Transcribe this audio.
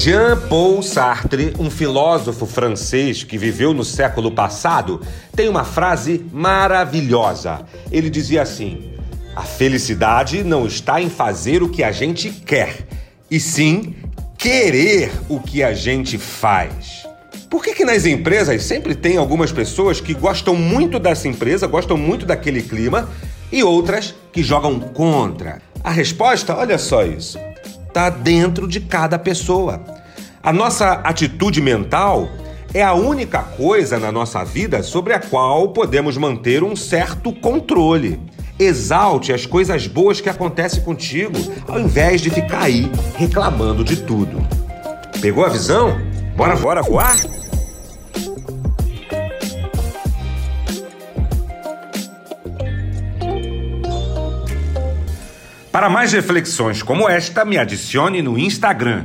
Jean-Paul Sartre, um filósofo francês que viveu no século passado, tem uma frase maravilhosa. Ele dizia assim: A felicidade não está em fazer o que a gente quer, e sim querer o que a gente faz. Por que, que nas empresas sempre tem algumas pessoas que gostam muito dessa empresa, gostam muito daquele clima, e outras que jogam contra? A resposta, olha só isso está dentro de cada pessoa. A nossa atitude mental é a única coisa na nossa vida sobre a qual podemos manter um certo controle. Exalte as coisas boas que acontecem contigo, ao invés de ficar aí reclamando de tudo. Pegou a visão? Bora, bora voar? Para mais reflexões como esta, me adicione no Instagram.